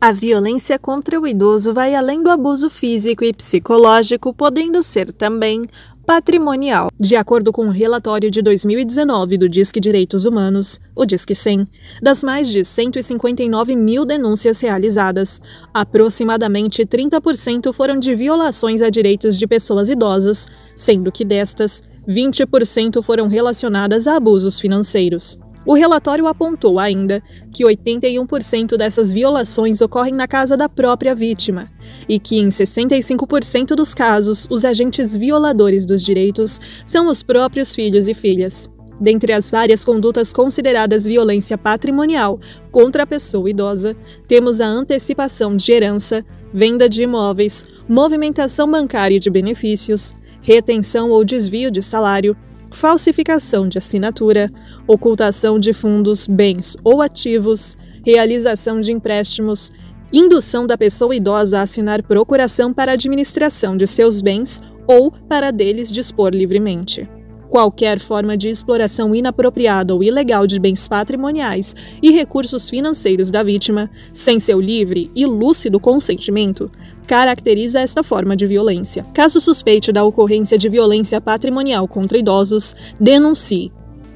A violência contra o idoso vai além do abuso físico e psicológico, podendo ser também patrimonial. De acordo com o um relatório de 2019 do Disque Direitos Humanos, o Disque 100, das mais de 159 mil denúncias realizadas, aproximadamente 30% foram de violações a direitos de pessoas idosas, sendo que destas, 20% foram relacionadas a abusos financeiros. O relatório apontou ainda que 81% dessas violações ocorrem na casa da própria vítima e que, em 65% dos casos, os agentes violadores dos direitos são os próprios filhos e filhas. Dentre as várias condutas consideradas violência patrimonial contra a pessoa idosa, temos a antecipação de herança, venda de imóveis, movimentação bancária de benefícios, retenção ou desvio de salário, falsificação de assinatura, ocultação de fundos, bens ou ativos, realização de empréstimos, indução da pessoa idosa a assinar procuração para a administração de seus bens ou para deles dispor livremente. Qualquer forma de exploração inapropriada ou ilegal de bens patrimoniais e recursos financeiros da vítima, sem seu livre e lúcido consentimento, caracteriza esta forma de violência. Caso suspeite da ocorrência de violência patrimonial contra idosos, denuncie.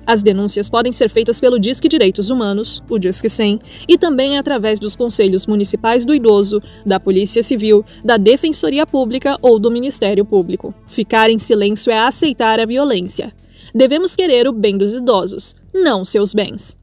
As denúncias podem ser feitas pelo Disque Direitos Humanos, o Disque 100, e também através dos Conselhos Municipais do Idoso, da Polícia Civil, da Defensoria Pública ou do Ministério Público. Ficar em silêncio é aceitar a violência. Devemos querer o bem dos idosos, não seus bens.